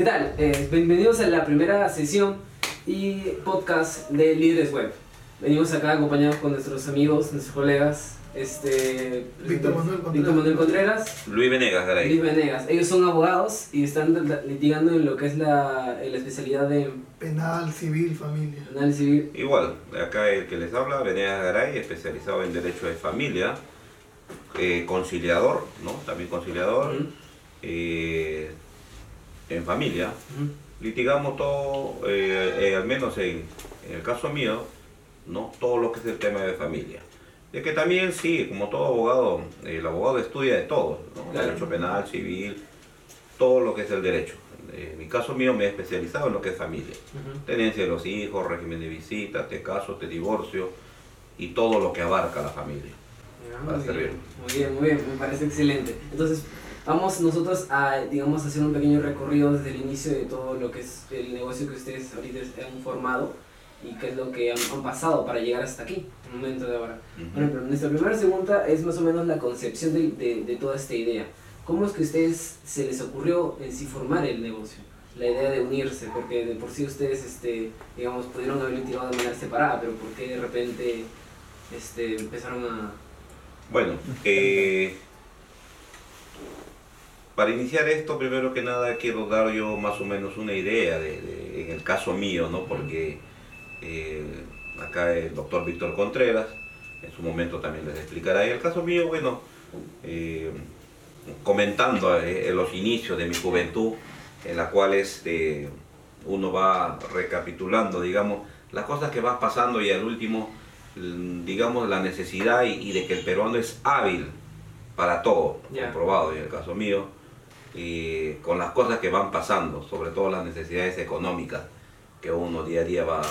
¿Qué tal? Eh, bienvenidos a la primera sesión y podcast de Líderes Web. Venimos acá acompañados con nuestros amigos, nuestros colegas, este, Víctor Manuel Contreras. Víctor Manuel Contreras, Luis Venegas, Garay. Luis Venegas. Ellos son abogados y están litigando en lo que es la, en la especialidad de Penal, civil, familia. análisis civil. Igual, acá el que les habla, Venegas Garay, especializado en Derecho de Familia, eh, conciliador, ¿no? También conciliador, Ujú, eh, en familia. Litigamos todo, eh, eh, al menos en, en el caso mío, ¿no? Todo lo que es el tema de familia. De que también sí, como todo abogado, el abogado estudia de todo, ¿no? Claro. Derecho penal, civil, todo lo que es el derecho. En mi caso mío me he especializado en lo que es familia. Ujú. Tenencia de los hijos, régimen de visita, te caso, te divorcio y todo lo que abarca la familia. Para muy servir. bien, Muy bien, muy bien, me parece excelente. Entonces, vamos nosotros a, digamos, hacer un pequeño recorrido desde el inicio de todo lo que es el negocio que ustedes ahorita han formado y qué es lo que han, han pasado para llegar hasta aquí, en el momento de ahora. Ujú. Por ejemplo, nuestra primera pregunta es más o menos la concepción de, de, de toda esta idea. ¿Cómo es que a ustedes se les ocurrió en sí formar el negocio? La idea de unirse, porque de por sí ustedes, este, digamos, pudieron haberlo tirado de manera separada, pero ¿por qué de repente este, empezaron a... Bueno, eh, para iniciar esto, primero que nada quiero dar yo más o menos una idea de, de- en el caso mío, ¿no? Porque eh, acá el doctor Víctor Contreras, en su momento también les explicará. En el caso mío, bueno, eh, comentando eh, los inicios de mi juventud, en la cual este, uno va recapitulando, digamos, las cosas que vas pasando y al último, mm, digamos, la necesidad y, y de que el peruano es hábil para todo, comprobado en el caso mío, y con las cosas que van pasando, sobre todo las necesidades económicas que uno día a día va,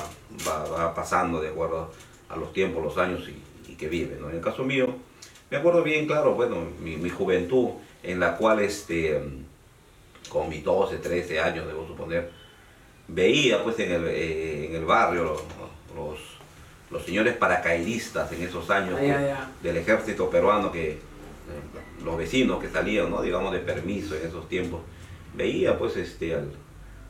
va, va pasando de acuerdo a los tiempos, los años y, y que vive. ¿no? En el caso mío, me acuerdo bien claro, bueno, mi, mi juventud en la cual este, con mis 12, 13 años, debo suponer, veía pues en el, eh, en el barrio los, los, los señores paracaidistas en esos años Ah, que- ya, ya. del ejército peruano que eh, los vecinos que salían, ¿no? digamos, de permiso en esos tiempos, veía pues este al,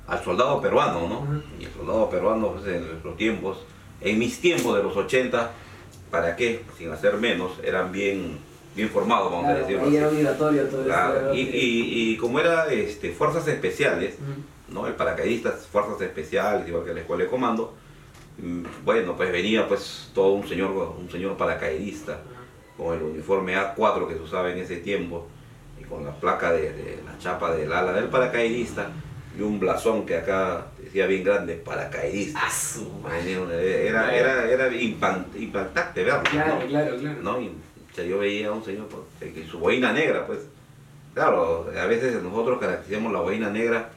al soldado peruano, ¿no? Y el soldado peruano pues, en nuestros tiempos, en mis tiempos de los 80, ¿para qué? Sin hacer menos, eran bien, bien formados, vamos a decirlo ahí era así. obligatorio todo Claro, eso. Y, y- y como era este, fuerzas especiales, Ujú. ¿no? El paracaidista, fuerzas especiales, igual que la escuela de comando, mm, bueno, pues venía pues todo un señor, un señor paracaidista con el uniforme A4 que se usaba en ese tiempo y con la placa de, de la chapa del ala del paracaidista y un blasón que acá decía bien grande, paracaidista. Ah. Era, era, era impactante verlo, Claro, ¿no? claro, claro. ¿no? Y o sea, yo veía a un señor pues, que su boina negra, pues. Claro, a veces nosotros caracterizamos la boina negra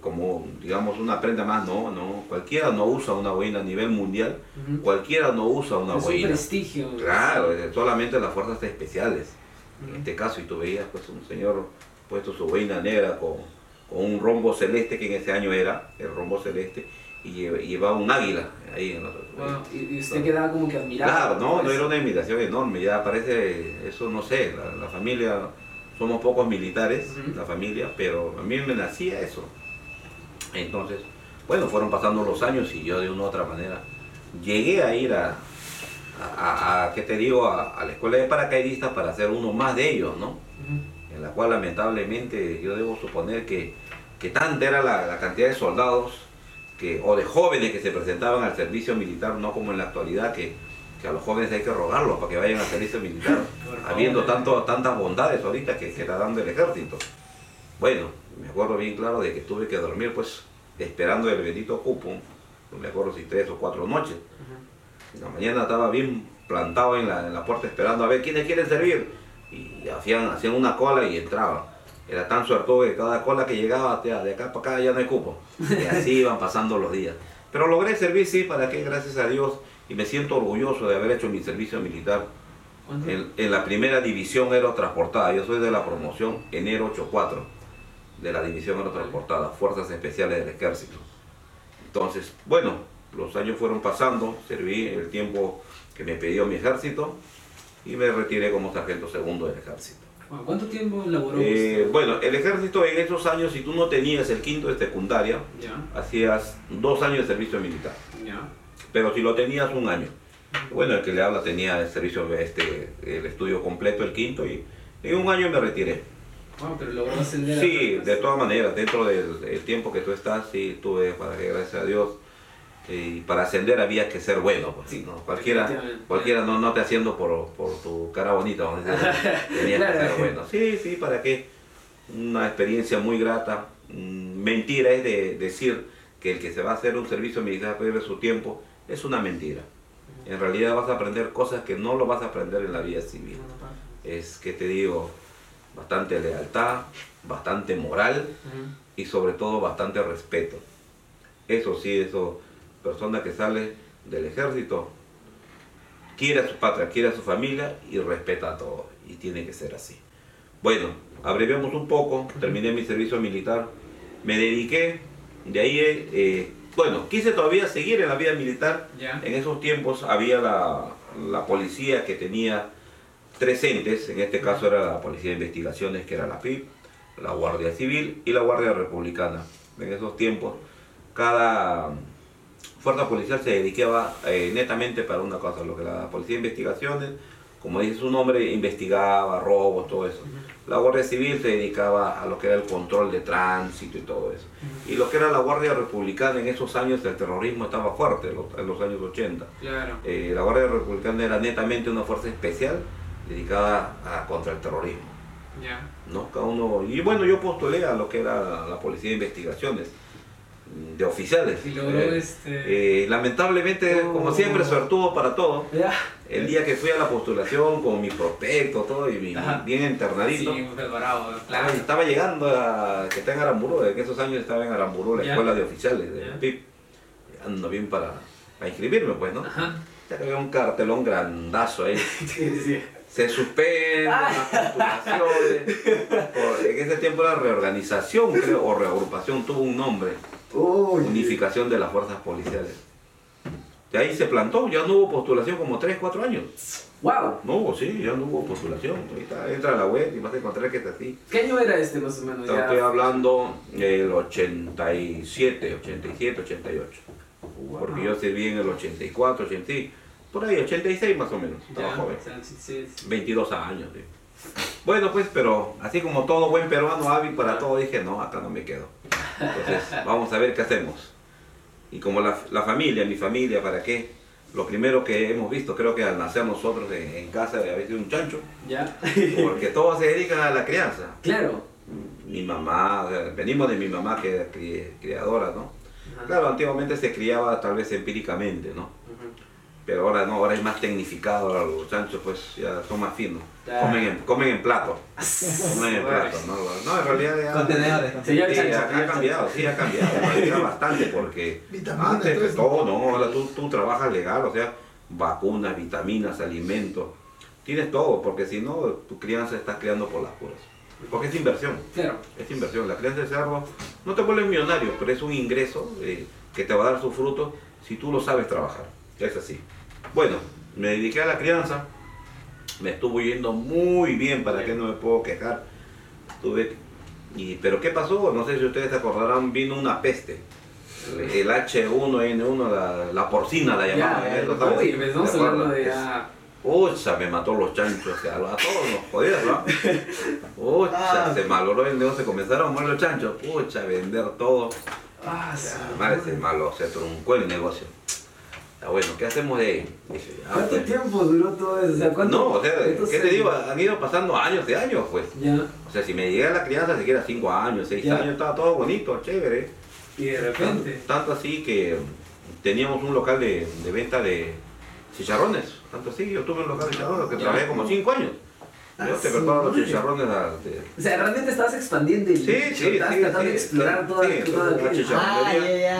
como, digamos, una prenda más. No, no. Cualquiera no usa una boina a nivel mundial. Cualquiera no usa una es un boina. prestigio. Claro, solamente las fuerzas especiales. En este caso, y tú veías pues un señor puesto su boina negra con, con un rombo celeste que en ese año era el rombo celeste y lle- y llevaba un águila ahí en los Wow, Y, usted quedaba como que admirado. Claro, no, no pues. era una admiración enorme, ya parece, eso no sé, la, la familia, somos pocos militares, la familia, pero a mí me nacía eso. Entonces, bueno, fueron pasando los años y yo de una u otra manera llegué a ir a, a, a- a, ¿qué te digo?, a, a la escuela de paracaidistas para ser uno más de ellos, ¿no? En la cual lamentablemente yo debo suponer que, que tanta era la, la cantidad de soldados que, o de jóvenes que se presentaban al servicio militar, no como en la actualidad, que, que a los jóvenes hay que rogarlos para que vayan al servicio militar, habiendo tanto, tantas bondades ahorita que, que está dando el ejército. Bueno, me acuerdo bien claro de que tuve que dormir pues esperando el bendito cupo, no me acuerdo si tres o cuatro noches. En la mañana estaba bien plantado en la, en la puerta esperando a ver quiénes quieren servir. Y hacían, hacían una cola y entraban. Era tan suertudo que cada cola que llegaba, tía, de acá para acá ya no hay cupo. Y así iban pasando los días. Pero logré servir, sí, para que, gracias a Dios, y me siento orgulloso de haber hecho mi servicio militar en, en la primera división aerotransportada. Yo soy de la promoción enero 84 de la división aerotransportada, Fuerzas Especiales del Ejército. Entonces, bueno, los años fueron pasando, serví el tiempo que me pidió mi ejército y me retiré como sargento segundo del ejército. ¿Cuánto tiempo laboró Eh, usted? bueno, el ejército en esos años, si tú no tenías el quinto de secundaria, hacías dos años de servicio militar. Pero si lo tenías un año. Bueno, el que le habla tenía el servicio, este, el estudio completo, el quinto, y en un año me retiré. Bueno, pero logró ascender a Sí, de todas maneras, dentro del, del tiempo que tú estás, sí, tuve, para que gracias a Dios, y para ascender había que ser bueno, pues, Sí, ¿no? Cualquiera, cualquiera no, no te haciendo por, por tu cara bonita, tenías que ser bueno. Sí, sí, ¿para qué? Una experiencia muy grata. Mm, Mentira es de decir que el que se va a hacer un servicio militar pierde su tiempo, es una mentira. En realidad vas a aprender cosas que no lo vas a aprender en la vida civil. Es que te digo, bastante lealtad, bastante moral y sobre todo bastante respeto. Eso sí, eso, persona que sale del ejército, quiere a su patria, quiere a su familia y respeta a todos. Y tiene que ser así. Bueno, abreviamos un poco, terminé mi servicio militar, me dediqué, de ahí, eh, eh, bueno, quise todavía seguir en la vida militar. Ya. En esos tiempos había la, la policía que tenía tres entes, en este caso era la Policía de Investigaciones, que era la PIB, la Guardia Civil y la Guardia Republicana. En esos tiempos, cada fuerza policial se dedicaba eh, netamente para una cosa, lo que la Policía de Investigaciones, como dice su nombre, investigaba robos, todo eso. La Guardia Civil se dedicaba a lo que era el control de tránsito y todo eso. Y lo que era la Guardia Republicana en esos años, el terrorismo estaba fuerte, en los- en los años 80. Claro. Eh, la Guardia Republicana era netamente una fuerza especial dedicada a, contra el terrorismo. Ya. ¿no? Cada uno, y bueno, yo postulé a lo que era la, la Policía de Investigaciones, mm, de oficiales. Y logró Eh, este. eh, lamentablemente, como siempre, suertudo para todo. Ya. El día que fui a la postulación con mi prospecto, todo, y mi, bien enternadito, Sí, preparado, estaba, claro. estaba llegando a que está en Aramburú, en esos años estaba en Aramburú, la escuela de oficiales de Ya. PIB. Ando bien para, para inscribirme, pues, ¿no? Ajá. Ya que había un cartelón grandazo ahí. ¿Qué decía? Se suspenden las postulaciones. Por- en ese tiempo era reorganización, creo, o reagrupación, tuvo un nombre. Unificación de las fuerzas policiales. Y ahí se plantó, ya no hubo postulación como 3, 4 años. ¡Wow! No hubo, sí, ya no hubo postulación. Ahorita entra a la web y vas a encontrar que está así. ¿Qué año era este más o menos? Ya. Estoy hablando del 87, 87, 88. Wow. Porque yo serví en el 84, 86, por ahí, 86 más o menos. Estaba Ya, joven. o sea, sí, sí, sí. 22 años. sí. Bueno, pues, pero así como todo buen peruano hábil para todo, dije, no, acá no me quedo. Entonces, vamos a ver qué hacemos. Y como la, la familia, mi familia, ¿para qué? Lo primero que hemos visto, creo que al nacer nosotros en, en casa, había sido un chancho, Ya. porque todos se dedican a la crianza. claro. Mi mamá, venimos de mi mamá que era cri- criadora, ¿no? Ajá. Claro, antiguamente se criaba tal vez empíricamente, ¿no? Pero ahora no, ahora es más tecnificado, ahora los chanchos pues ya son más finos. Comen en, comen en plato. Comen en plato, ¿no? No, en realidad ya... Contenedores. Señor Sí, Chancho, ha, cambiado, sí, ha cambiado, ha cambiado bastante porque Vitaminas, antes eso. todo, no, ahora tú, tú trabajas legal, o sea, vacunas, vitaminas, alimentos, tienes todo, porque si no, tu crianza estás creando por las puras. Porque es inversión, Claro. es inversión. La crianza de cerdo no te vuelves millonario, pero es un ingreso eh, que te va a dar su fruto si tú lo sabes trabajar. Es así. Bueno, me dediqué a la crianza, me estuvo yendo muy bien, para que no me puedo quejar. Estuve, y, pero ¿qué pasó? No sé si ustedes se acordarán, vino una peste. El H1N1, la, la porcina la llamaban. Ya, ¿eh? Uy, me estamos ¿Te hablando de ya. Ucha, me mató los chanchos, o sea, a todos nos jodieron, ¿no? Ucha, Ah. se maloró el negocio, comenzaron a morir los chanchos, pucha, vender todo. Ah, sea, madre, se malo, se truncó el negocio. Ah, bueno, ¿qué hacemos de ahí? Ah, ¿Cuánto pues. tiempo duró todo eso? O sea, ¿cuánto, No, o sea, ¿qué te digo? Han ido pasando años de años, pues. Ya. O sea, si me llegué a la crianza, siquiera 5 años, 6 Ya. años, estaba todo bonito, chévere. Y de repente. Tanto así que teníamos un local de, de venta de chicharrones. Tanto así, yo tuve un local de chicharrones que Ya. trabajé como 5 años. Ah, Yo te preparo los chicharrones a- de, O sea, realmente estabas expandiendo y Sí, sí, estabas sí, tratando sí, de explorar sí, toda, sí, toda la chicharra.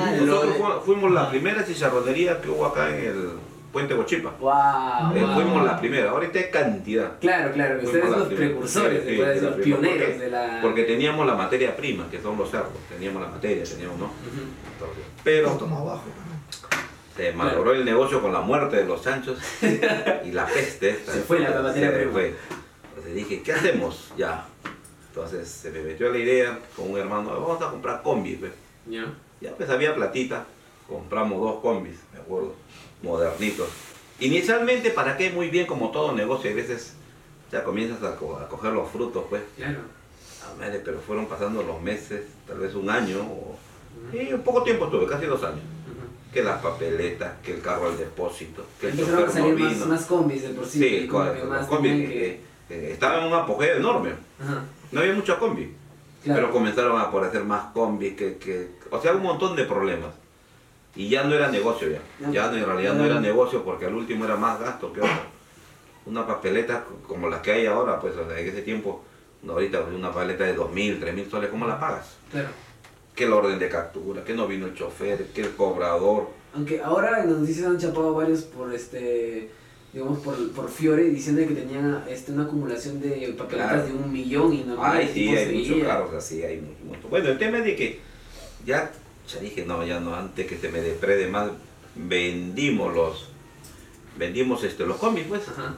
Ah. Nosotros fuimos la primera chicharronería que hubo acá en el Puente Bochipa. Wow, Eh, wow. Fuimos la primera, ahorita hay cantidad. Claro, claro, Fuimos ustedes la los primera. precursores, Sí, sí, los primera. pioneros ¿Por qué? de la. Porque teníamos la materia prima, que son los cerdos. Teníamos la materia, teníamos, ¿no? Ujú. Entonces, Pero Toma abajo. se malogró el negocio con la muerte de los chanchos y la peste. esta. Se fue la materia Se prima. fue. Entonces dije, ¿qué hacemos? Ya. Entonces se me metió la idea con un hermano, vamos a comprar combis. pues. Ya. Ya pues había platita, compramos dos combis, me acuerdo, modernitos. Inicialmente, ¿para qué? Muy bien, como todo negocio, a veces ya comienzas a, co- a coger los frutos, pues. Claro. Ah, madre, pero fueron pasando los meses, tal vez un año, o... y un poco tiempo estuve, casi dos años. Que las papeletas, que el carro al depósito, que el Empezaron a no más, vino. más combis de por sí. Sí, que más combis que- que estaban en un apogeo enorme. Ajá. No había mucha combi. Claro. Pero comenzaron a aparecer más combis, que, que, o sea, un montón de problemas. Y ya no era negocio ya. Ya. En realidad no era negocio porque al último era más gasto que otro. Una papeleta como las que hay ahora, pues o sea, en ese tiempo, ahorita una papeleta de 2.000, 3.000 soles, ¿cómo la pagas? Claro. Que el orden de captura, que no vino el chofer, que el cobrador. Aunque ahora en las noticias han chapado varios por este digamos por, por Fiore diciendo que tenían este, una acumulación de papeletas Claro. de un millón y no Ay, sí, hay muchos carros así, hay mucho, mucho. Bueno, el tema es de que ya, ya dije, no, ya no, antes que se me deprede más, vendimos los, vendimos este, los cómics, pues, Ajá.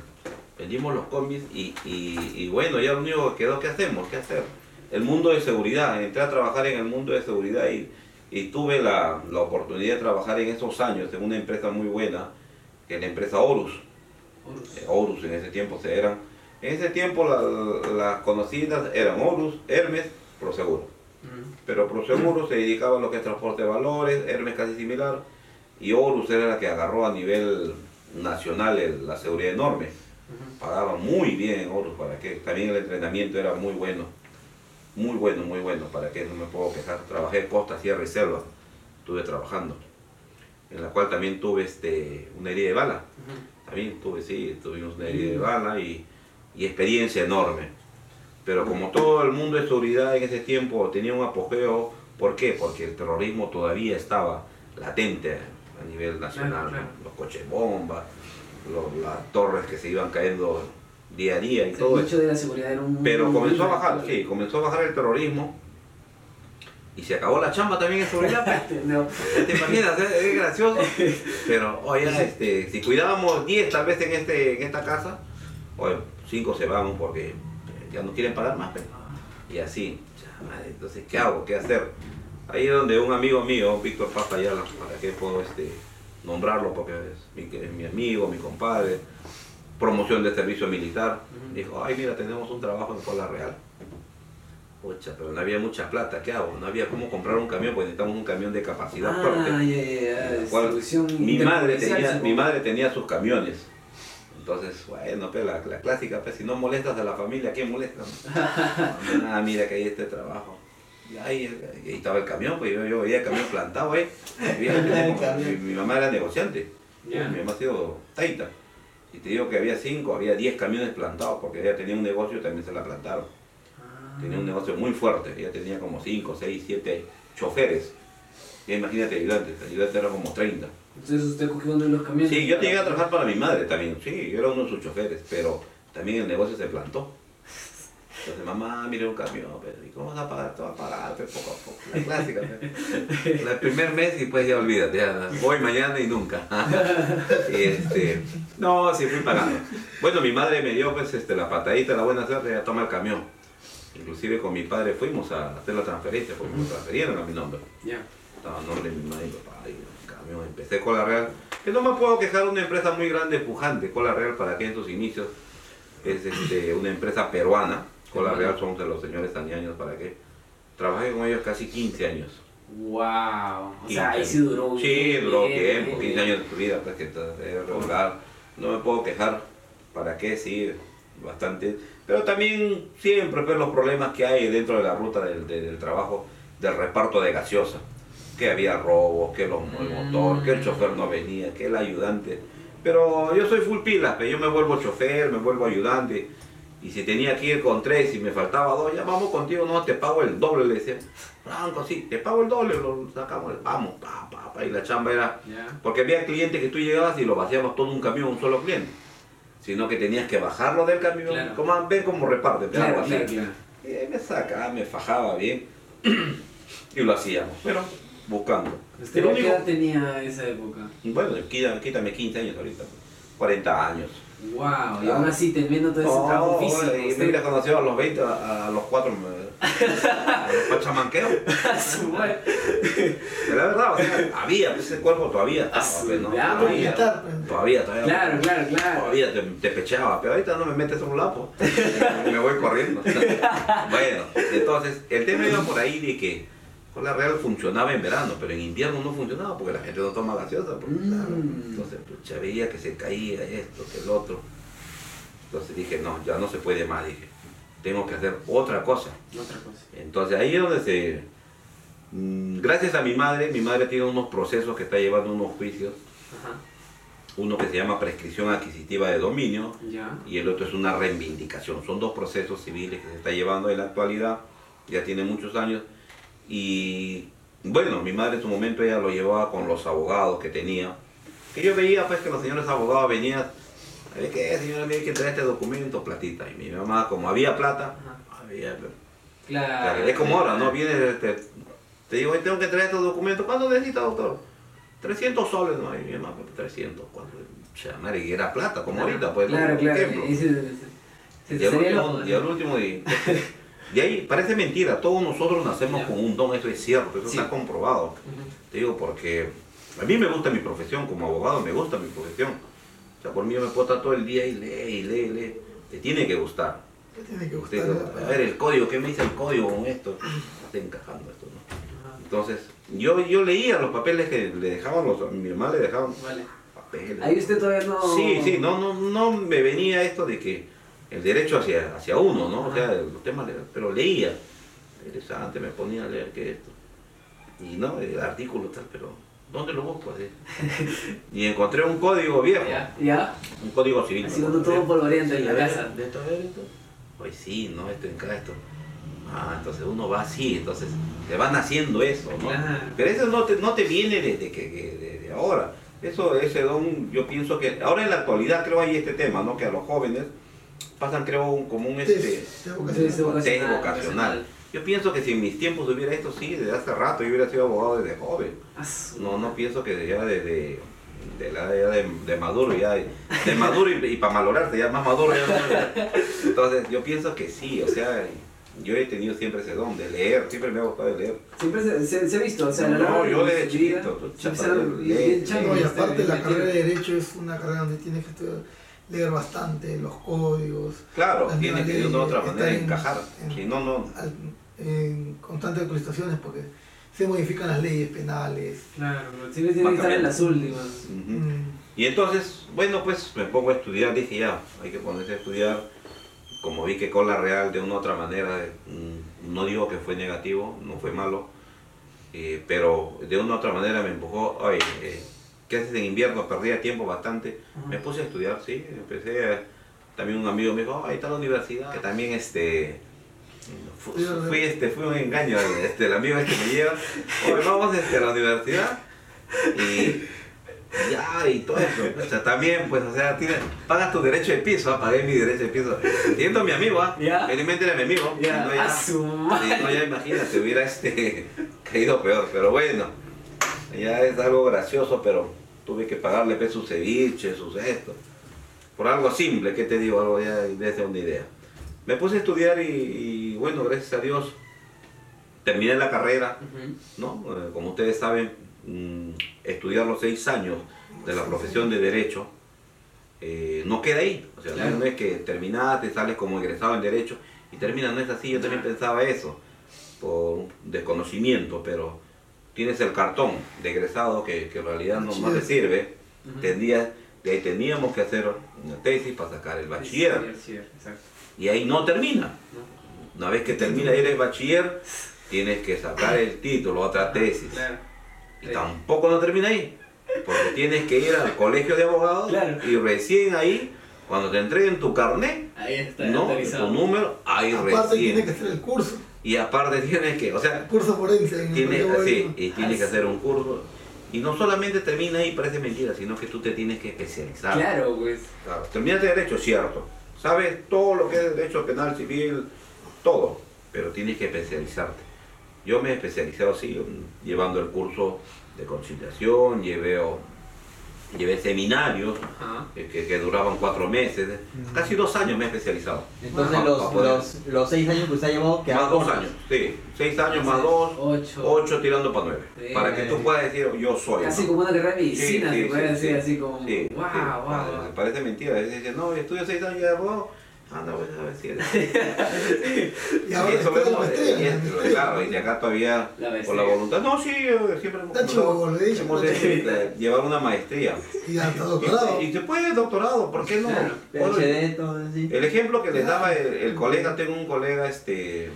vendimos los cómics y, y, y bueno, ya lo único que quedó, ¿qué hacemos? ¿Qué hacer? El mundo de seguridad, entré a trabajar en el mundo de seguridad y, y tuve la, la oportunidad de trabajar en esos años en una empresa muy buena, que es la empresa Horus. Horus. Eh, Horus en ese tiempo se eran. En ese tiempo la- las conocidas eran Horus, Hermes, Proseguro. Pero Proseguro se dedicaba a lo que es transporte de valores, Hermes casi similar, y Horus era la que agarró a nivel nacional el- la seguridad enorme. Ujú. Pagaba muy bien en Horus, para que también el entrenamiento era muy bueno. Muy bueno, muy bueno, para que no me puedo quejar. Trabajé costa, sierra y selva, estuve trabajando. En la cual también tuve este, una herida de bala. También tuve, sí, tuvimos una herida de bala y, y experiencia enorme. Pero como todo el mundo de seguridad en ese tiempo tenía un apogeo, ¿por qué? Porque el terrorismo todavía estaba latente a nivel nacional. Claro, ¿no? Los coches bomba, los- las torres que se iban cayendo día a día y sea, todo el eso. de la seguridad era un Pero comenzó a bajar, sí, comenzó a bajar el terrorismo y se acabó la chamba también en seguridad. pues. No. ¿Te imaginas? Es, es gracioso. Pero, oye, este, si cuidábamos 10 tal vez en, este, en esta casa, oye, 5 se van porque eh, ya no quieren pagar más. pues. Y así, madre, entonces, ¿qué hago? ¿Qué hacer? Ahí es donde un amigo mío, Víctor Paz Ayala, para que puedo este, nombrarlo porque es mi, que es mi amigo, mi compadre, promoción de servicio militar, dijo, ay, mira, tenemos un trabajo en Cola Real. Pucha, pero no había mucha plata, ¿qué hago? No había cómo comprar un camión, pues necesitamos un camión de capacidad fuerte. Ah, cual distribución mi madre tenía mi madre tenía sus camiones entonces bueno pues la, la clásica pues si no molestas a la familia quién molesta no? ah mira que hay este trabajo y ahí, ahí estaba el camión pues yo, yo veía el camión plantado como mi, mi mamá era negociante mi mamá ha sido taita y te digo que había cinco había diez camiones plantados porque ella tenía un negocio y también se la plantaron. Tenía un negocio muy fuerte ella tenía como cinco seis siete choferes y imagínate ayudantes ayudantes eran como 30 Entonces usted cogió uno de los camiones. Sí, yo llegué a trabajar para mi madre también, sí, yo era uno de sus choferes, pero también el negocio se plantó. Entonces, mamá, mire un camión, pero ¿y cómo vas a pagar? Te va a pagar, pues, poco a poco, la clásica. pues. El primer mes y pues ya olvídate, ya, voy mañana y nunca. Y este, no, sí fui pagando. Bueno, mi madre me dio pues este, la patadita, la buena suerte, ya toma el camión. Inclusive con mi padre fuimos a hacer la transferencia, porque me transferieron a mi nombre Ya. estaba a nombre de mi madre y mi papá y camión. Empecé Cola Real, que no me puedo quejar de una empresa muy grande, pujante. Cola Real, para que en sus inicios es este, una empresa peruana. Cola Real son de los señores años para que trabajé con ellos casi 15 años. Wow. O sea, ahí 15 sí duró un Sí, duró tiempo, bien, 15 bien. años de tu vida, pues que regular. No me puedo quejar, ¿para qué? Sí, bastante. Pero también siempre pues, los problemas que hay dentro de la ruta del, del- trabajo del reparto de gaseosa. Que había robos, que los, el motor, que el chofer no venía, que el ayudante. Pero yo soy full pilas, pues, yo me vuelvo chofer, me vuelvo ayudante. Y si tenía que ir con tres y me faltaba dos, ya vamos contigo, no, te pago el doble, le decía. Franco, sí, te pago el doble, lo sacamos, vamos, pa, pa, pa, y la chamba era... Porque había clientes que tú llegabas y lo vaciabas todo un camión, un solo cliente. Sino que tenías que bajarlo del camión, Claro. como, ven cómo reparte, Claro, claro. Y ahí me sacaba, me fajaba bien y lo hacíamos, pero buscando. ¿Usted Lo qué único- edad tenía esa época? Bueno, quítame, quítame 15 años ahorita, 40 años. Wow, y aún así teniendo todo ese No, trabajo físico. y me usted- hubiera conocido a los 20, a, a los 4, a. A madre. Pero la verdad, o sea, había, pues, ese cuerpo todavía estaba, pues, ¿no? Ya, Todavía, pues. todavía, todavía. Claro, claro, claro. Todavía te, te pechaba, pero ahorita no me metes un lapo. me voy corriendo. bueno, entonces, el tema iba por ahí de que la Real funcionaba en verano, pero en invierno no funcionaba porque la gente no toma gaseosa. pues, Mm. claro. Entonces, pucha, veía que se caía esto, que el otro. Entonces dije, no, ya no se puede más, dije. Tengo que hacer otra cosa. Otra cosa. Entonces ahí es donde se... mm, Gracias a mi madre, mi madre tiene unos procesos que está llevando unos juicios. Ajá. Uno que se llama prescripción adquisitiva de dominio Ya. y el otro es una reivindicación. Son dos procesos civiles que se está llevando en la actualidad, ya tiene muchos años. Y bueno, mi madre en su momento ella lo llevaba con los abogados que tenía. Que yo veía pues que los señores abogados venían, ¿sabe qué señora? Mire que trae este documento, platita. Y mi mamá, como había plata, Ajá. había... Claro. Claro, es como ahora, ¿no? Viene, este, te digo, "Oye, tengo que traer estos documentos. ¿Cuánto necesita, doctor? 300 soles, ¿no? Y mi mamá, 300, ¿cuánto? Chamare, y era plata, como ahorita, pues. Claro, Por claro. ejemplo. Y al último, y al último, y, de ahí, parece mentira, todos nosotros nacemos con un don, eso es cierto, eso Sí. está comprobado. Te digo, porque a mí me gusta mi profesión, como abogado me gusta mi profesión. O sea, por mí yo me puedo estar todo el día y lee, y lee, y lee. Te tiene que gustar. ¿Qué tiene que Usted, gustar? a ver el código, ¿qué me dice el código con esto? Está encajando esto, ¿no? Ajá. Entonces, yo, yo leía los papeles que le dejaban los, mi mamá le dejaban Vale. papeles. Ahí usted todavía no. Sí, sí, no, no, no me venía esto de que el derecho hacia, hacia uno, ¿no? O sea, los temas, legales, pero leía. Interesante, me ponía a leer que esto. Y no, el artículo tal, pero ¿dónde lo busco? Así. y encontré un código viejo, Ya, ya. un código civil. Así ¿no? cuando todo polvoriento en Sí, la a ver, casa. De esto, a ver, esto. Pues sí, ¿no? Esto encaja esto. Ah, entonces uno va así, entonces te van haciendo eso, ¿no? Claro. Pero eso no te, no te viene desde que, que- de, de ahora. Eso, ese don, yo pienso que ahora en la actualidad creo hay este tema, ¿no? Que a los jóvenes pasan, creo, un- como un este, vocacional, test vocacional. Yo pienso que si en mis tiempos hubiera esto, sí, desde hace rato yo hubiera sido abogado desde joven. No, no pienso que ya desde de la edad de, de maduro ya de maduro y, para malograrte ya más maduro ya entonces yo pienso que sí o sea yo he tenido siempre ese don de leer siempre me ha gustado leer. Siempre se, se, se ha visto, o sea, No, yo desde chiquito, y este, aparte la carrera de Derecho es una carrera donde tienes que estudiar- leer bastante los códigos, claro tiene que de una u otra manera en- encajar en- si no no al- en constantes actualizaciones porque se modifican las leyes penales. Claro, siempre tiene que estar en las últimas. Mm, Y entonces, bueno, pues me pongo a estudiar, dije ya, hay que ponerse a estudiar. Como vi que Cola Real de una u otra manera, mm, no digo que fue negativo, no fue malo, eh, pero de una u otra manera me empujó, oye, eh, ¿qué haces en invierno? Perdía tiempo bastante. Me puse a estudiar, sí, empecé, a- también un amigo me dijo, "Oh, ahí está la universidad, que también este... fu- Fui, este, fui un engaño, este, el amigo este que me lleva, oye, vamos este, a la universidad y ya, y todo eso. O sea, también, pues, o sea, tienes, pagas tu derecho de piso, ah, pagué mi derecho de piso. Siendo mi amigo, ¿ah? Felizmente era mi amigo. Si no, ya, no, ya imagínate, hubiera este, caído peor. Pero bueno, ya es algo gracioso, pero tuve que pagarle pues, sus ceviches, sus esto. Por algo simple, ¿qué te digo? Algo ya desde una idea. Me puse a estudiar y, y, bueno, gracias a Dios, terminé la carrera. ¿no? Eh, como ustedes saben, mm, estudiar los seis años de la profesión de Derecho eh, no queda ahí. O sea, Claro. no es que terminaste, sales como egresado en Derecho y terminas, no es así. Yo también pensaba eso, por desconocimiento, pero tienes el cartón de egresado que, que en realidad no, no te sirve. Tendrías- de ahí teníamos que hacer una tesis para sacar el bachiller. Y ahí no termina. Una vez que termina ir el bachiller, tienes que sacar el título, otra tesis. Y tampoco no termina ahí. Porque tienes que ir al colegio de abogados Claro. y recién ahí, cuando te entreguen tu carnet, Ahí está, no, tu número, ahí aparte tiene que recién. hacer el curso, Y aparte tienes que, o sea, curso forense. En el tiene, colegio sí, y tienes que hacer un curso. Y no solamente termina ahí, parece mentira, sino que tú te tienes que especializar. Claro, pues. Claro, terminaste derecho, cierto. Sabes todo lo que es derecho penal, civil, todo, pero tienes que especializarte. Yo me he especializado así, llevando el curso de conciliación, llevé, llevé seminarios eh, que, que duraban cuatro meses, casi dos años me he especializado. Entonces los, los, los seis años que usted ha llevado Más dos cortos. años, sí, seis años más dos, Ocho. ocho tirando para nueve, Sí. para que tú puedas decir yo soy. Casi ¿no? como una carrera de medicina, Sí, sí, se puede sí, decir sí. así como. Sí, wow, sí. wow. Parece mentira, a veces dicen, no, estudio seis años y ya vos, anda, voy a eres. Y ahora Y eso vemos, maestría, y claro, y de acá todavía La por la voluntad. No, sí, eh, siempre hemos, Está chulo, le he dicho, hemos decidido llevar una maestría. Y hasta doctorado. Y, y se puede doctorado, ¿por qué no? Claro, Bueno, PhD, todo así. el ejemplo que les daba el, el colega, tengo un colega, este,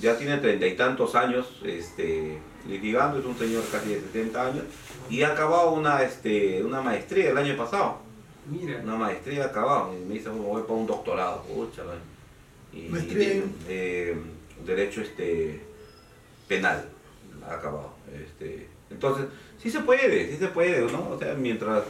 ya tiene treinta y tantos años, este, litigando, es un señor casi de 70 años, y ha acabado una, este, una maestría el año pasado, Mira. una maestría acabado, y me dice, "Bueno, voy para un doctorado, pucha, ¿no? y, Maestría y, en- eh, derecho este, penal, ha acabado. Este, entonces, sí se puede, sí se puede, ¿no? O sea, mientras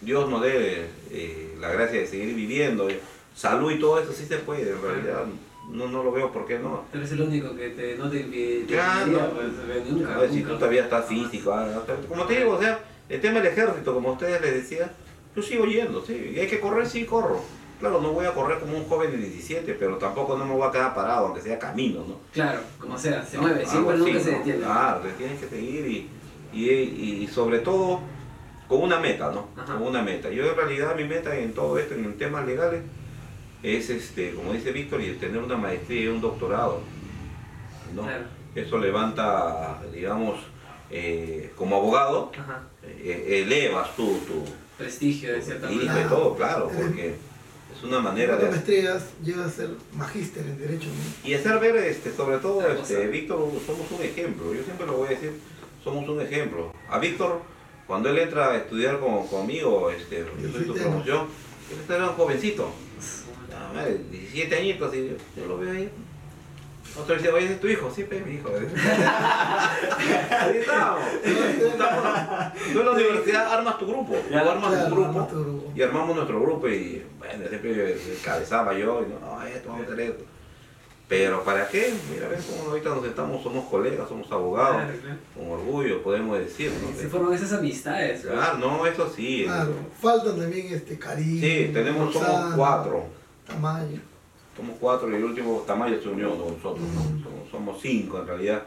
Dios nos dé eh, la gracia de seguir viviendo, eh, salud y todo eso, sí se puede, en realidad. No, no lo veo por qué no. Tú eres el único que te, no te impide. Claro. pues, nunca. A ver, si tú todavía estás físico, ah, como te digo, o sea, el tema del ejército, como ustedes les decía, yo sigo yendo, sí, y hay que correr, sí corro. Claro, no voy a correr como un joven de 17, pero tampoco no me voy a quedar parado, aunque sea camino, ¿no? Claro, como sea, se No, mueve, siempre así, nunca se ¿no? detiene. Claro, te tienes que seguir y, y, y sobre todo con una meta, ¿no? Ajá. Con una meta. Yo en realidad mi meta en todo esto, en temas legales, es, este, como dice Víctor, y tener una maestría y un doctorado, ¿no? Claro. Eso levanta, digamos, eh, como abogado, eh, elevas tu, Prestigio de tu cierta manera. y todo, claro, porque es una manera de... maestrías llega a ser magíster en Derecho. ¿no? Y hacer ver, este, sobre todo, este. Víctor, somos un ejemplo. Yo siempre lo voy a decir, somos un ejemplo. A Víctor, cuando él entra a estudiar con, conmigo, este, yo soy su 17 promoción, él era un jovencito. Ah, madre, 17 añitos, y yo, yo lo veo ahí. Otro decía, oye, ese es tu hijo, sí, pe, mi hijo. Ahí. Estábamos. Tú en la universidad armas tu grupo, tú armas Claro, tu grupo. armas tu grupo. Y armamos nuestro grupo y bueno, siempre cabezaba yo y no, no, esto, vamos a hacer esto. Pero ¿para qué? Mira, ven cómo ahorita nos estamos, somos colegas, somos abogados, Claro, claro. con orgullo podemos decir, ¿no? Se forman esas amistades. pues. Claro, no, eso sí. Claro, faltan también este cariño. Sí, tenemos, somos cuatro. Tamayo. Somos cuatro y el último Tamayo se unió con nosotros, ¿no? Somos, somos cinco en realidad.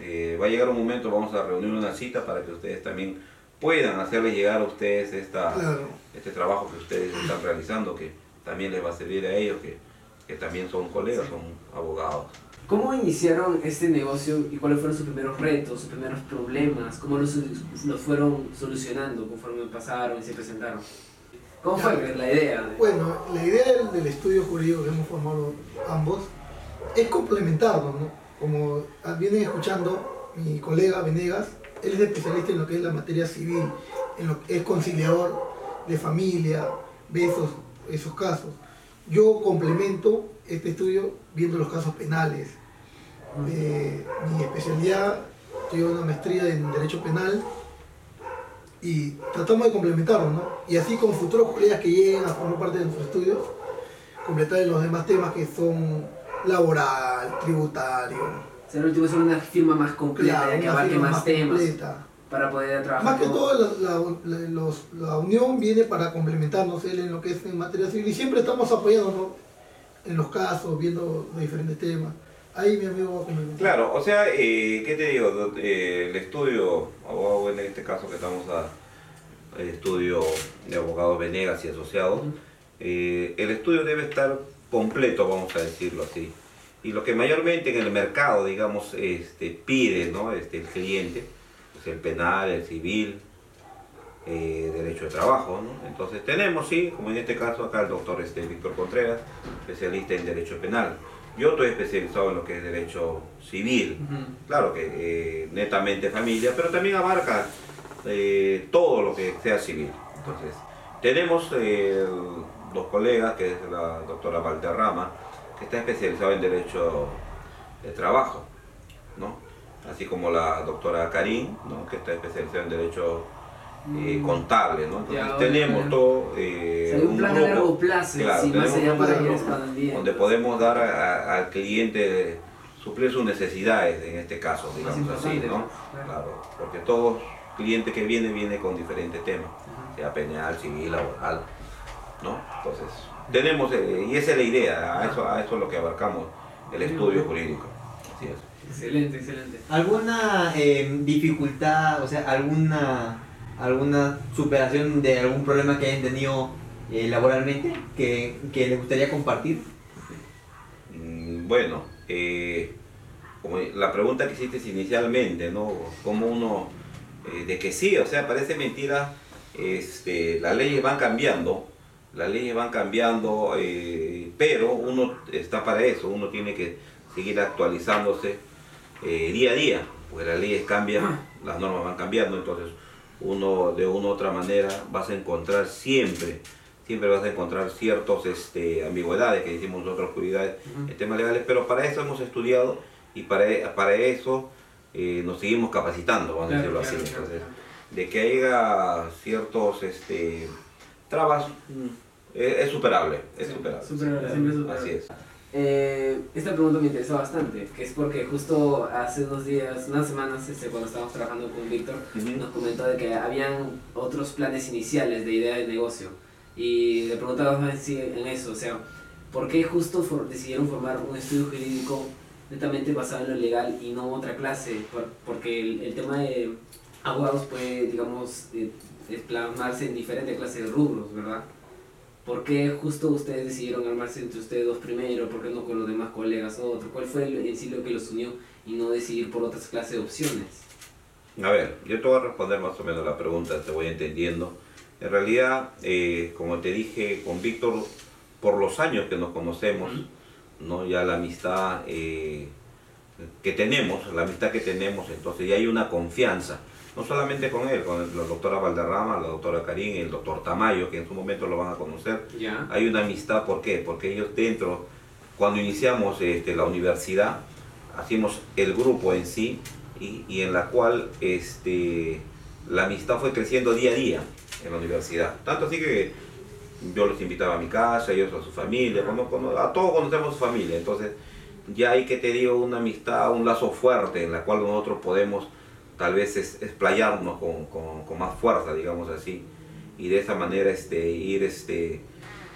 Eh, va a llegar un momento, vamos a reunir una cita para que ustedes también puedan hacerles llegar a ustedes esta, Claro. este trabajo que ustedes están realizando, que también les va a servir a ellos, que, que también son colegas, son abogados. ¿Cómo iniciaron este negocio y cuáles fueron sus primeros retos, sus primeros problemas? ¿Cómo los, los fueron solucionando conforme pasaron y se presentaron? ¿Cómo fue la idea? de- Bueno, la idea del, del estudio jurídico que hemos formado ambos es complementarnos, ¿no? Como vienen escuchando, mi colega Venegas, él es especialista en lo que es la materia civil, en lo que es conciliador de familia, ve esos, esos casos. Yo complemento este estudio viendo los casos penales. Eh, mi especialidad, tengo una maestría en Derecho Penal y tratamos de complementarlo, ¿no? Y así con futuros colegas que lleguen a formar parte de nuestro estudio, completar los demás temas que son laboral, tributario, O sea, el último es una firma más completa, claro, ya que abarque más, temas completa. para poder trabajar. Más que con- todo, la, la- la- los- la unión viene para complementarnos él en lo que es en materia civil y siempre estamos apoyándonos en los casos, viendo los diferentes temas. Ahí mi amigo va a. Claro, o sea, eh, ¿qué te digo? Eh, el estudio, abogado en este caso que estamos a el estudio de abogados Venegas y asociados, eh, el estudio debe estar completo, vamos a decirlo así. Y lo que mayormente en el mercado, digamos, este, pide ¿no? este, el cliente, pues el penal, el civil, eh, derecho de trabajo. ¿no? Entonces tenemos, sí, como en este caso acá el doctor este, Víctor Contreras, especialista en derecho penal. Yo estoy especializado en lo que es derecho civil, claro que eh, netamente familia, pero también abarca eh, todo lo que sea civil. Entonces, tenemos eh, dos colegas, que es la doctora Valderrama, que está especializada en derecho de trabajo, ¿no? Así como la doctora Karim, ¿no? que está especializada en derecho eh, Mm. contable, ¿no? Entonces, Ya, tenemos todo eh, O sea, hay un plan a grupo, largo plazo, claro, sí, más allá un para grupo donde podemos dar a- a- al cliente suplir sus necesidades en este caso, digamos así, ¿no? Claro. Claro, porque todos cliente que viene viene con diferentes temas, sea penal, civil, laboral, ¿no? Entonces, tenemos, eh, y esa es la idea, a eso, a eso es lo que abarcamos el estudio jurídico. Así es. Excelente, excelente. ¿Alguna eh, dificultad, o sea, alguna, alguna superación de algún problema que hayan tenido eh, laboralmente que, que les gustaría compartir? Mm, Bueno, eh, como la pregunta que hiciste inicialmente, ¿no? Como uno, eh, de que sí, o sea, parece mentira, este, las leyes van cambiando, las leyes van cambiando, pero uno está para eso, uno tiene que seguir actualizándose día a día, porque las leyes cambian, las normas van cambiando, entonces uno de una u otra manera vas a encontrar siempre, siempre vas a encontrar ciertos este, ambigüedades que decimos nosotros, oscuridades en temas legales, pero para eso hemos estudiado y para, para eso eh, nos seguimos capacitando, vamos a decirlo claro, así. Entonces, claro. de que haya ciertos este, trabas, mm, es, es superable, es Sí, superable. superable, siempre es superable. Así es. Eh, esta pregunta me interesó bastante, que es porque justo hace unos días, unas semanas, este, cuando estábamos trabajando con Víctor, nos comentó de que habían otros planes iniciales de idea de negocio. Y le preguntábamos en, sí- en eso, o sea, ¿por qué justo for- decidieron formar un estudio jurídico netamente basado en lo legal y no otra clase? Por- porque el, el tema de abogados puede, digamos, eh, plasmarse en diferentes clases de rubros, ¿verdad? ¿Por qué justo ustedes decidieron armarse entre ustedes dos primero? ¿Por qué no con los demás colegas otro? ¿Cuál fue el- en sí lo que los unió y no decidir por otras clases de opciones? A ver, yo te voy a responder más o menos la pregunta, te voy entendiendo. En realidad, eh, como te dije con Víctor, por los años que nos conocemos, ¿no? ya la amistad eh, que tenemos, la amistad que tenemos, entonces ya hay una confianza, no solamente con él, con la doctora Valderrama, la doctora Karim, el doctor Tamayo, que en su momento lo van a conocer, ¿Ya? hay una amistad, ¿por qué? Porque ellos dentro, cuando iniciamos este, la universidad, hacíamos el grupo en sí y, y en la cual este, la amistad fue creciendo día a día en la universidad. Tanto así que yo los invitaba a mi casa, ellos a su familia, cono- a todos conocemos su familia. Entonces ya hay que te digo una amistad, un lazo fuerte en la cual nosotros podemos tal vez es, explayarnos con, con- con más fuerza, digamos así, y de esa manera este, ir este,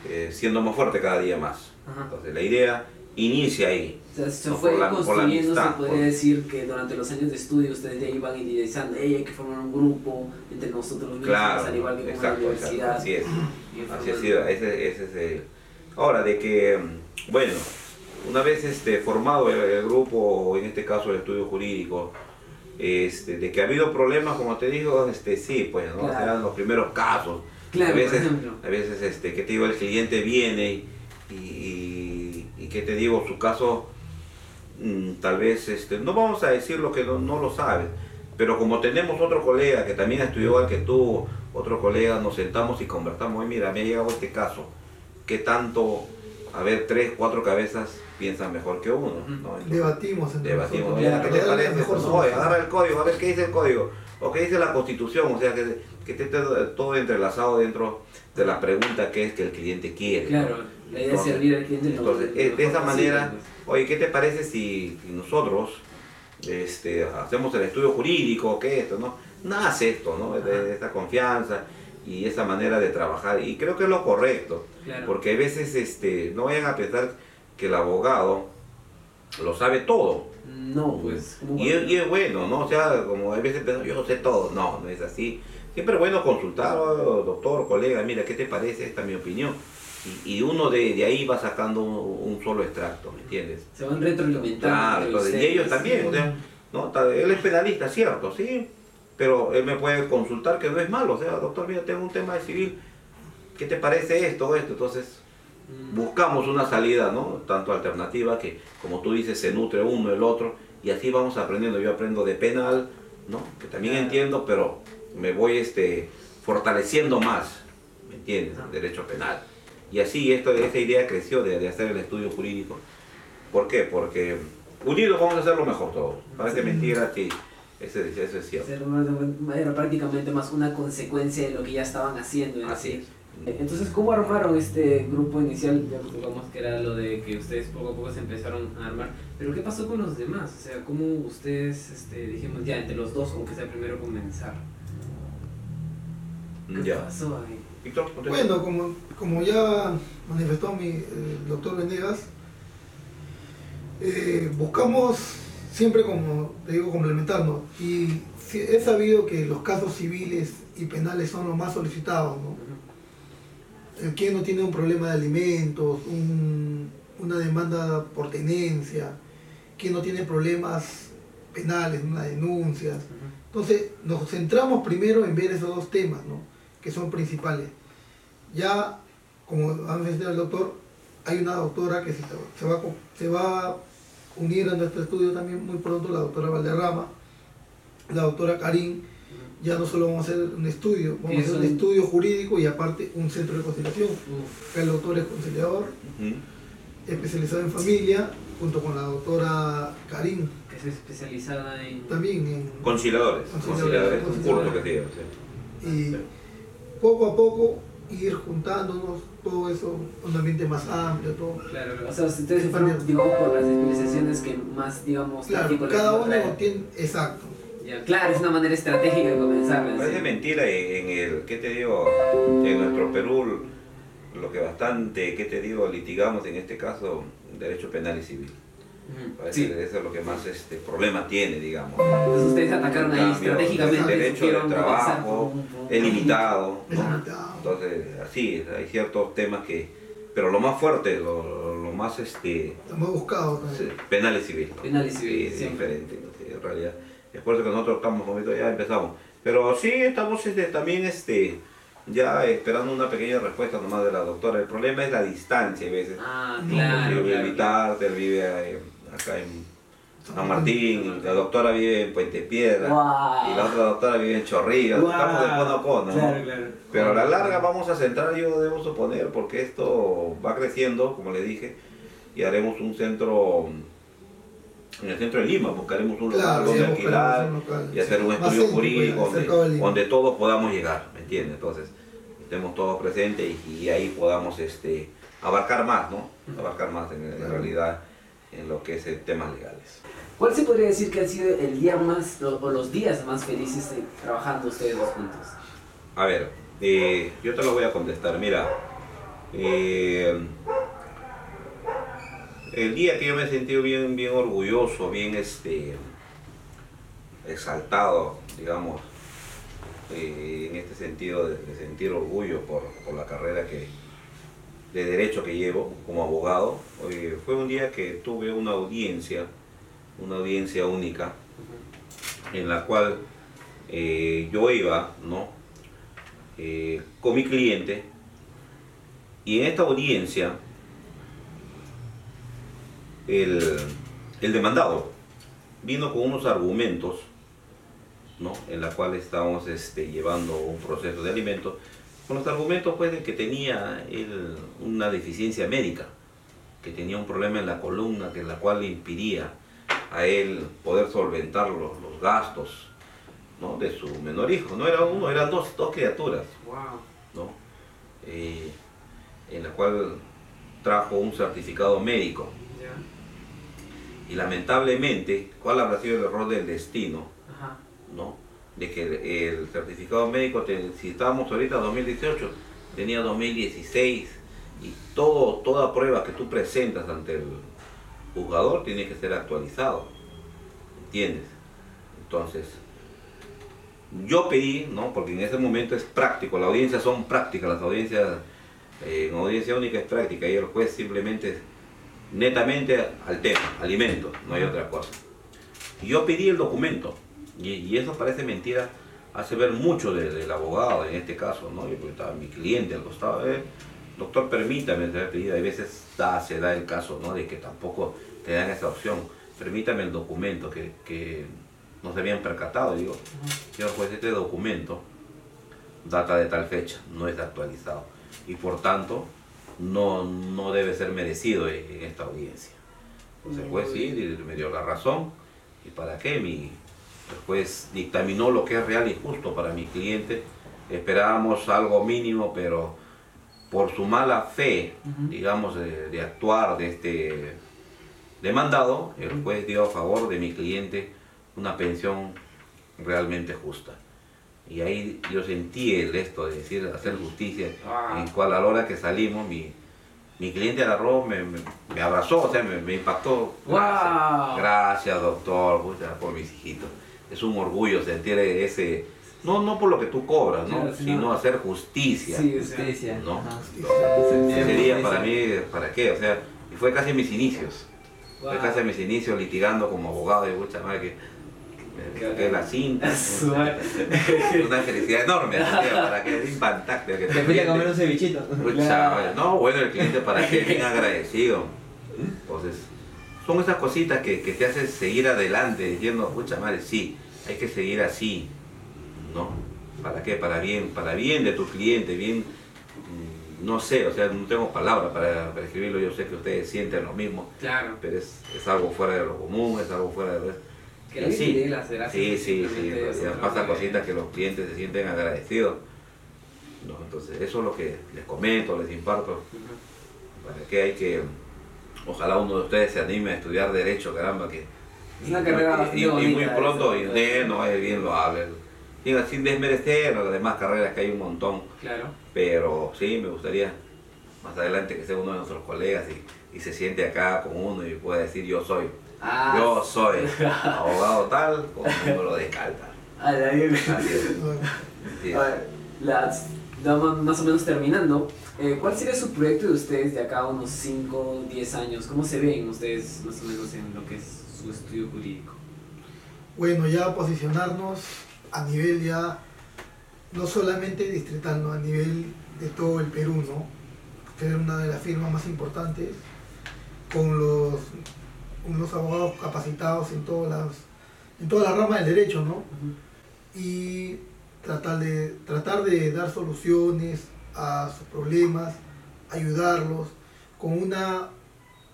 eh, siendo más fuerte cada día más. Ajá. Entonces la idea inicia ahí. O sea, se fue la- la construyendo, se amistad, podría por- decir que durante los años de estudio ustedes ya iban idealizando, "Ey, hay que formar un grupo entre nosotros mismos, Claro, al igual que con exacto, la exacto, universidad. así es. Así ha sido, ese, ese es el... Ahora, de que, mm, bueno, una vez este, formado el, el grupo, en este caso el estudio jurídico, este, de que ha habido problemas, como te digo, este, sí, pues, ¿no? Claro. Eran los primeros casos. Claro, a veces, a veces este, que te digo, el cliente viene y, y, y que te digo, su caso, mm, tal vez, este, no vamos a decir lo que no, no lo sabes, pero como tenemos otro colega que también estudió igual que tú, otro colega, nos sentamos y conversamos, "Oye, mira, me ha llegado este caso, ¿qué tanto, a ver, tres, cuatro cabezas piensan mejor que uno? ¿no? Entonces, Debatimos entre debatimos, nosotros. oye, ¿qué te parece? mejor No, agarra el código, a ver qué dice el código, o qué dice la constitución, o sea, que, que esté todo entrelazado dentro de la pregunta que es que el cliente quiere. ¿no? Claro, la idea es Entonces- servir al cliente. Entonces, lo eh, de esa manera, pues. oye, ¿qué te parece si, si nosotros este, hacemos el estudio jurídico, que esto, ¿no? Nace esto, ¿no? De, de esta confianza y esa manera de trabajar. Y creo que es lo correcto, Claro. porque a veces este, no vayan a pensar que el abogado lo sabe todo. No, pues. ¿cómo Y es, y es bueno, ¿no? O sea, como a veces pensamos, yo sé todo. No, no es así. Siempre es bueno consultar, "Oh, doctor, colega, mira, ¿qué te parece? Esta es mi opinión. Y, y uno de, de ahí va sacando un, un solo extracto, ¿me entiendes? Se van retroalimentando. Claro, y ellos también, o sea, ¿no? Él es penalista, cierto, sí, pero él me puede consultar que no es malo, o sea, doctor, mira, tengo un tema de civil, ¿qué te parece esto o esto? Entonces. Buscamos una salida, ¿no? Tanto alternativa que, como tú dices, se nutre uno, el otro, y así vamos aprendiendo. Yo aprendo de penal, ¿no? Que también entiendo, pero me voy este, fortaleciendo más, ¿me entiendes? El derecho penal. Y así esto, esa idea creció de, de hacer el estudio jurídico. ¿Por qué? Porque unidos vamos a hacerlo mejor todos. Parece mentira, sí, eso, es- eso es cierto. Era prácticamente más una consecuencia de lo que ya estaban haciendo. en Así sí. es. Entonces, ¿cómo armaron este grupo inicial? Ya digamos que era lo de que ustedes poco a poco se empezaron a armar. Pero ¿qué pasó con los demás? O sea, ¿cómo ustedes, este, dijimos, ya entre los dos, aunque sea primero comenzar? ¿Qué Ya. pasó ahí? Víctor. Bueno, como, como ya manifestó mi, el doctor Venegas, eh, buscamos siempre, como te digo, complementarnos. Y he sabido que los casos civiles y penales son los más solicitados, ¿no? El quien no tiene un problema de alimentos, un- una demanda por tenencia, quien no tiene problemas penales, una denuncia. Entonces, nos centramos primero en ver esos dos temas, ¿no? que son principales. Ya, como ha mencionado el doctor, hay una doctora que se, se va, se va a unir a nuestro estudio también muy pronto, la doctora Valderrama, la doctora Karim. Ya no solo vamos a hacer un estudio, vamos a hacer un estudio jurídico y aparte un centro de conciliación. Uf, El doctor es conciliador, Ujú. especializado en familia, junto con la doctora Karim, que es especializada en... también en Conciliadores. Conciliadores, Conciliadores. Un curso que sí. y poco a poco ir juntándonos, todo eso, un ambiente más amplio, todo. Claro, o sea, ustedes se fueron, digamos, por las especializaciones que más, digamos, Claro, cada uno tiene, exacto. Claro, es una manera estratégica de comenzar. ¿no? Parece Sí. mentira en el, ¿qué te digo? En nuestro Perú, lo que bastante, ¿qué te digo? Litigamos en este caso, derecho penal y civil. Parece Sí. que eso es lo que más este problema tiene, digamos. Entonces ustedes atacaron ahí estratégicamente. el derecho de trabajo es limitado, Es ¿no? limitado. Entonces, así, hay ciertos temas que... Pero lo más fuerte, lo, lo más este, Hemos buscado sí, también. penal y civil. ¿no? Penal y civil, Sí, es diferente, ¿no? Sí, en realidad. Es por eso que nosotros estamos, digo, ya empezamos. Pero sí estamos este, también este, ya esperando una pequeña respuesta nomás de la doctora. El problema es la distancia a veces. Ah, claro. yo vivo en claro. Vitarte, él vive eh, acá en San Martín, la doctora vive en Puente Piedra y la otra doctora vive en Chorrillos. Estamos de cono a cono, ¿no? Claro, claro. Pero a la larga vamos a centrar, yo debo suponer, porque esto va creciendo, como le dije, y haremos un centro, en el centro de Lima, buscaremos un Claro, local donde alquilar local, y hacer sí. un estudio jurídico donde, donde todos podamos llegar, ¿me entiendes? Entonces, estemos todos presentes y, y ahí podamos este, abarcar más, ¿no? Abarcar más en, realidad en lo que es eh, temas legales. ¿Cuál se podría decir que ha sido el día más, o o los días más felices eh, trabajando ustedes dos juntos? A ver, eh, yo te lo voy a contestar. Mira, eh, el día que yo me he sentido bien, bien orgulloso, bien este, exaltado, digamos, eh, en este sentido de, sentir orgullo por, por la carrera que, de derecho que llevo como abogado, eh, fue un día que tuve una audiencia, una audiencia única, en la cual eh, yo iba, ¿no? con mi cliente y en esta audiencia el, el demandado vino con unos argumentos ¿no? en la cual estábamos este, llevando un proceso de alimentos con los argumentos pues de que tenía él una deficiencia médica que tenía un problema en la columna que la cual le impidía a él poder solventar los, los gastos ¿no? de su menor hijo. No era uno, eran dos, dos criaturas, Wow. ¿no? Eh, en la cual trajo un certificado médico. Y lamentablemente, ¿cuál habrá sido el error del destino? Ajá. ¿no? De que el, el certificado médico, te- si estábamos ahorita en 2018, tenía 2016 y todo, toda prueba que tú presentas ante el juzgador tiene que ser actualizado. ¿Entiendes? Entonces, yo pedí, ¿no? Porque en ese momento es práctico, las audiencias son prácticas, las audiencias, eh, en audiencia única es práctica y el juez simplemente netamente al tema, alimentos, no hay otra cosa. Y yo pedí el documento, y, y eso parece mentira, hace ver mucho de- del abogado en este caso, ¿no? Yo porque estaba mi cliente al costado, eh, doctor, permítame, ha pedido, hay veces da, se da el caso, ¿no? De que tampoco te dan esa opción, permítame el documento que, que no se habían percatado, digo, señor juez, este documento data de tal fecha, no es actualizado, y por tanto, no, no debe ser merecido en, en esta audiencia. Entonces el juez sí me dio la razón. ¿Y para qué? Mi, el juez dictaminó lo que es real y justo para mi cliente. Esperábamos algo mínimo, pero por su mala fe, digamos, de, de actuar de este demandado, el juez dio a favor de mi cliente una pensión realmente justa. Y ahí yo sentí el esto de decir, hacer justicia, Ah. en cual a la hora que salimos, mi, mi cliente agarró, me, me, me abrazó, o sea, me, me impactó. Gracias, Wow. gracias doctor, por mis hijitos. Es un orgullo sentir ese, no, no por lo que tú cobras, ¿no? Claro, sino- sino hacer justicia. Sí, Justicia. ¿no? Ese sería Justicia. para mí, ¿para qué? O sea, y fue casi mis inicios. wow. Fue casi mis inicios litigando como abogado de mucha madre que me saqué la cinta. Una felicidad enorme, para que es impactante. Que Te fui a comer un cevichito. Pucha. No, bueno, el cliente para que bien agradecido. Entonces, son esas cositas que, que te hacen seguir adelante, diciendo, pucha madre, sí, hay que seguir así, ¿no? ¿Para qué? Para bien, para bien de tu cliente, bien, mm, no sé, o sea, no tengo palabras para, para escribirlo, yo sé que ustedes sienten lo mismo, Claro. pero es, es algo fuera de lo común, es algo fuera de lo... Que sí. de las gracias. Sí, sí, sí, manera. cositas que los clientes se sienten agradecidos. ¿no? Entonces, eso es lo que les comento, les imparto. Ujú. Para que hay que, ojalá uno de ustedes se anime a estudiar Derecho, caramba, que. Es una carrera y- y, y muy pronto, esa. y usted no es bien lo hable. Sin desmerecer las demás carreras que hay un montón, Claro. pero sí, me gustaría más adelante que sea uno de nuestros colegas y, y se siente acá con uno y pueda decir yo soy. Ah, Yo soy abogado tal con número de calta. a la vida. Así es. Sí. A ver, las, ya ma- más o menos terminando, eh, ¿cuál sería su proyecto de ustedes de acá a unos 5, 10 años? ¿Cómo se ven ustedes más o menos en lo que es su estudio jurídico? Bueno, ya posicionarnos a nivel ya, no solamente distrital, ¿no? a nivel de todo el Perú, ¿no? Ser una de las firmas más importantes con los, con los abogados capacitados en todas las, en todas las ramas del derecho, ¿no? Y tratar de, tratar de dar soluciones a sus problemas, ayudarlos con una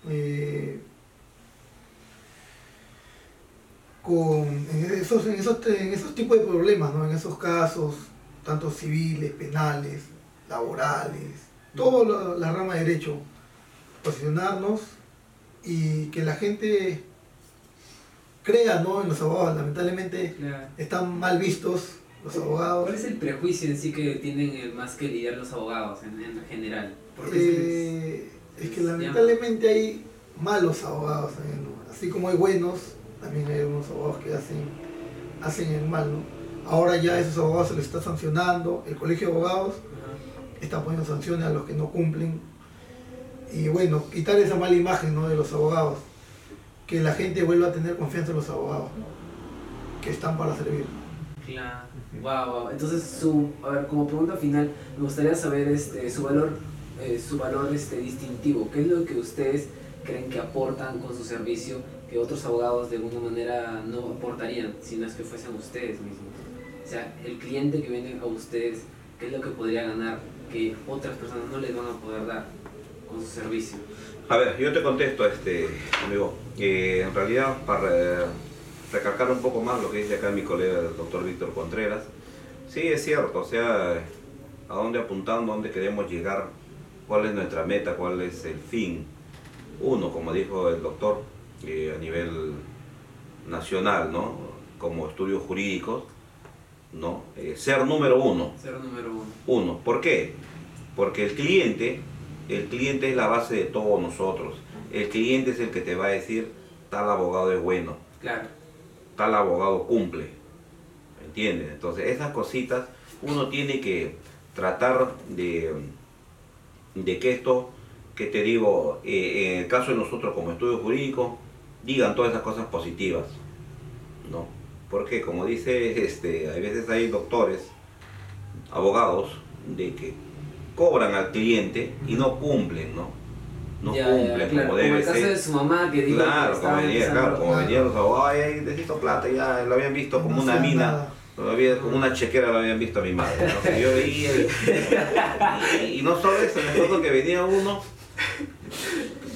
eh, con en esos, en esos, en esos tipos de problemas, ¿no? en esos casos, tanto civiles, penales, laborales, toda la, la rama de derecho, posicionarnos y que la gente crea ¿no? en los abogados. Lamentablemente Claro. están mal vistos los abogados. ¿Cuál es el prejuicio en sí que tienen eh, más que lidiar los abogados en, en general? ¿Por qué se les- Eh, es que les lamentablemente hay malos abogados. Así como hay buenos, también hay unos abogados que hacen, hacen el mal, ¿no? Ahora ya a esos abogados se les está sancionando, el colegio de abogados Ajá. está poniendo sanciones a los que no cumplen. Y bueno, quitar esa mala imagen ¿no? de los abogados, que la gente vuelva a tener confianza en los abogados, que están para servir. Claro. Wow, wow. Entonces, su, a ver, como pregunta final, me gustaría saber este, su valor, eh, su valor este, distintivo. ¿Qué es lo que ustedes creen que aportan con su servicio que otros abogados de alguna manera no aportarían si no es que fuesen ustedes mismos? O sea, el cliente que viene a ustedes, ¿qué es lo que podría ganar que otras personas no les van a poder dar con su servicio? A ver, yo te contesto, este, amigo. Eh, en realidad, para eh, recalcar un poco más lo que dice acá mi colega, el doctor Víctor Contreras, sí es cierto, o sea, a dónde apuntamos, a dónde queremos llegar, cuál es nuestra meta, cuál es el fin. Uno, como dijo el doctor, eh, a nivel nacional, ¿no? Como estudios jurídicos, ¿no? Eh, ser número uno. Ser número uno. Uno, ¿por qué? Porque el cliente, el cliente es la base de todos nosotros. El cliente es el que te va a decir, tal abogado es bueno, Claro. tal abogado cumple. ¿Entiendes? Entonces, esas cositas uno tiene que tratar de, de que esto, que te digo, eh, en el caso de nosotros como estudio jurídico, digan todas esas cosas positivas. ¿No? Porque como dice, este, a veces hay doctores, abogados, de que cobran al cliente y no cumplen, ¿no? No Ya, ya, cumplen claro. como debe el caso ser. de su mamá que dijo Claro, que como venía, claro, como Claro. venían los abogados, ay, necesito plata, ya lo habían visto como No una mina, nada. había- como una chequera lo habían visto a mi madre. yo veía, y, no solo eso, me acuerdo que venía uno,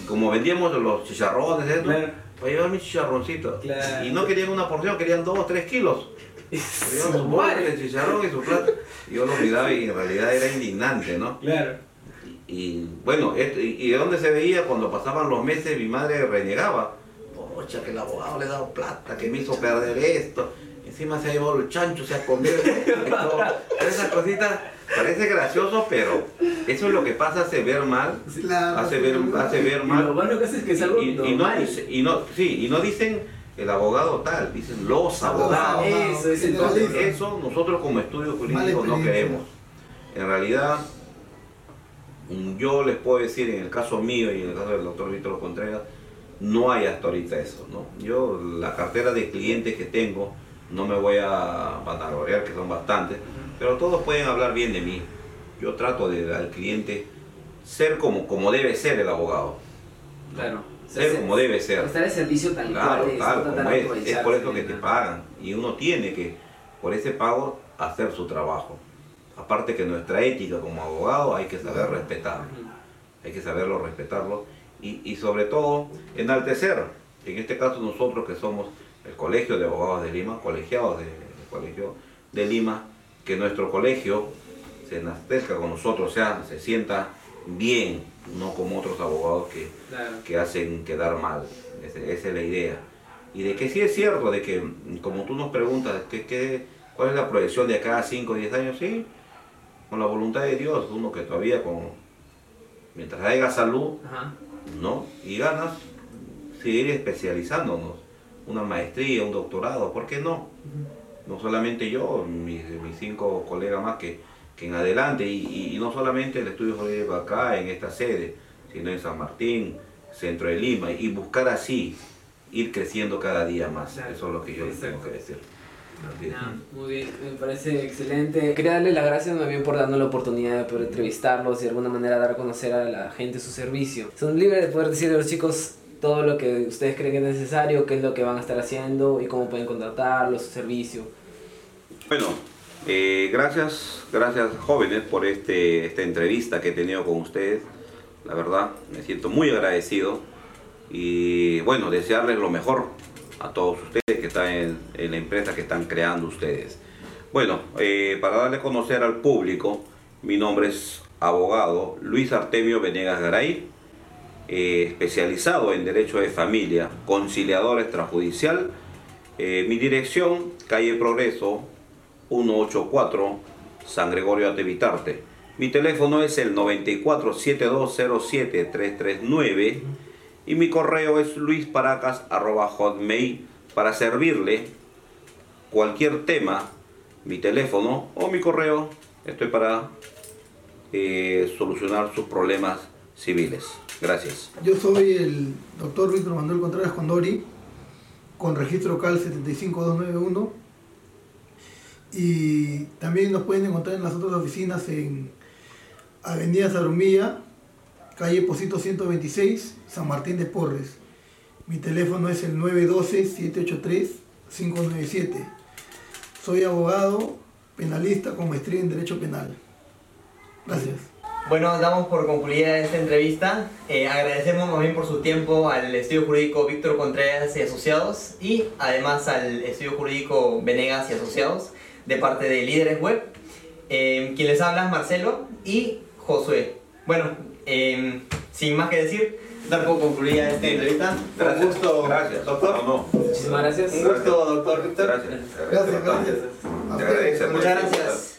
como vendíamos los chicharrones, esto, Claro. para llevar mis chicharroncitos. Claro. Y no querían una porción, querían dos o tres kilos. Querían su bolsa de chicharrón y su plata. Y yo lo miraba y en realidad era indignante, ¿no? Claro. Y bueno, esto- y, y de dónde se veía cuando pasaban los meses, mi madre renegaba. Pocha, que el abogado le ha dado plata, que me hizo perder esto. encima se ha llevado el chancho, se ha comido. todo. Esas cositas parece gracioso, pero eso es lo que pasa, hace ver mal, Claro, hace ver, hace ver Y lo mal. bueno que hace es que es algo Y, y- y no, y no, sí, y no dicen el abogado tal, dicen los abogados. Eso, es Entonces, eso nosotros como estudio jurídico no queremos. En realidad, yo les puedo decir, en el caso mío y en el caso del doctor Víctor Contreras, no hay hasta ahorita eso. ¿no? Yo, la cartera de clientes que tengo, no me voy a vanagloriar, que son bastantes, pero todos pueden hablar bien de mí. Yo trato de al cliente ser como, como debe ser el abogado, Claro. Ser como debe ser. Estar al servicio tal Claro, cual claro, como es, es por eso que te pagan. Y uno tiene que, por ese pago, hacer su trabajo. Aparte que nuestra ética como abogado hay que saber respetarlo, hay que saberlo respetarlo y, y sobre todo enaltecer, en este caso nosotros que somos el Colegio de Abogados de Lima, colegiados de- del Colegio de Lima, que nuestro colegio se enaltezca con nosotros, o sea, se sienta bien, no como otros abogados que Claro. que hacen quedar mal. Esa es la idea. Y de que sí es cierto, de que como tú nos preguntas, ¿qué, qué, cuál es la proyección de acá a 5 o 10 años? Sí, con la voluntad de Dios, uno que todavía con, mientras haya salud, Ajá. ¿no? Y ganas, seguir especializándonos. Una maestría, un doctorado, ¿por qué no? No solamente yo, mis, mis cinco colegas más que, que en adelante, y, y no solamente el estudio jurídico acá, en esta sede, sino en San Martín, centro de Lima, y buscar así, ir creciendo cada día más. Claro. Eso es lo que yo les tengo que decir. Ya, muy bien, me parece excelente. Quería darle las gracias bien por darnos la oportunidad de poder entrevistarlos y de alguna manera dar a conocer a la gente su servicio. Son libres de poder decirle a los chicos todo lo que ustedes creen que es necesario, qué es lo que van a estar haciendo y cómo pueden contratarlos, su servicio. Bueno, eh, gracias, gracias jóvenes por este, esta entrevista que he tenido con ustedes. La verdad, me siento muy agradecido y bueno, desearles lo mejor a todos ustedes que están en, la empresa que están creando ustedes. Bueno, eh, para darle a conocer al público, mi nombre es abogado Luis Artemio Venegas Garay, eh, especializado en Derecho de Familia, conciliador extrajudicial. Mi dirección, calle Progreso, 184, San Gregorio Atevitarte. Mi teléfono es el 94 7207 339 y mi correo es luisparacas.hotmail para servirle cualquier tema, mi teléfono o mi correo. Estoy para eh, solucionar sus problemas civiles. Gracias. Yo soy el doctor Víctor Manuel Contreras Condori, con registro CAL 75291. Y también nos pueden encontrar en las otras oficinas en Avenida Zarumilla, calle Posito 126, San Martín de Porres. Mi teléfono es el 912-783-597. Soy abogado penalista con maestría en Derecho Penal. Gracias. Bueno, damos por concluida esta entrevista. Eh, agradecemos más bien por su tiempo al estudio jurídico Víctor Contreras y Asociados y además al estudio jurídico Venegas y Asociados de parte de Líderes Web. Eh, quien les habla es Marcelo y Josué. Bueno, eh, sin más que decir, dar por concluida esta entrevista. Un gusto, Gracias. doctor. No, no. Muchísimas gracias. Un gusto, doctor Víctor. Gracias. Gracias, gracias. Agradece, Muchas gracias.